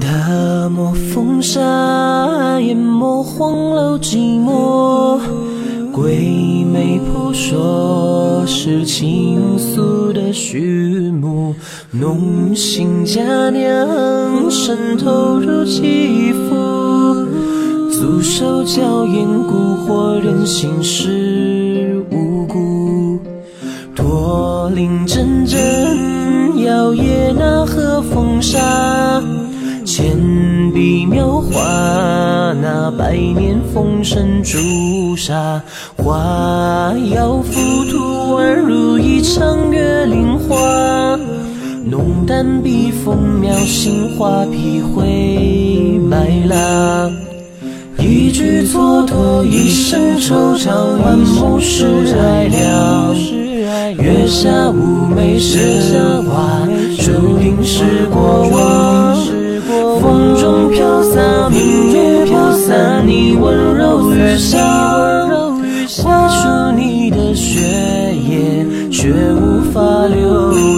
大漠风沙淹没黄楼寂寞，鬼魅扑朔是倾诉的序幕。浓情佳酿渗透入肌肤，足手娇艳蛊惑人心是无辜。驼铃阵阵摇曳那河风沙。千笔描画那百年风尘朱砂，花摇浮屠宛如一场月令花。浓淡笔锋描心画披灰白蜡，一句蹉跎一生惆怅，万梦是爱了。月下妩媚是花，柔雨下，画出你的血液，却无法流。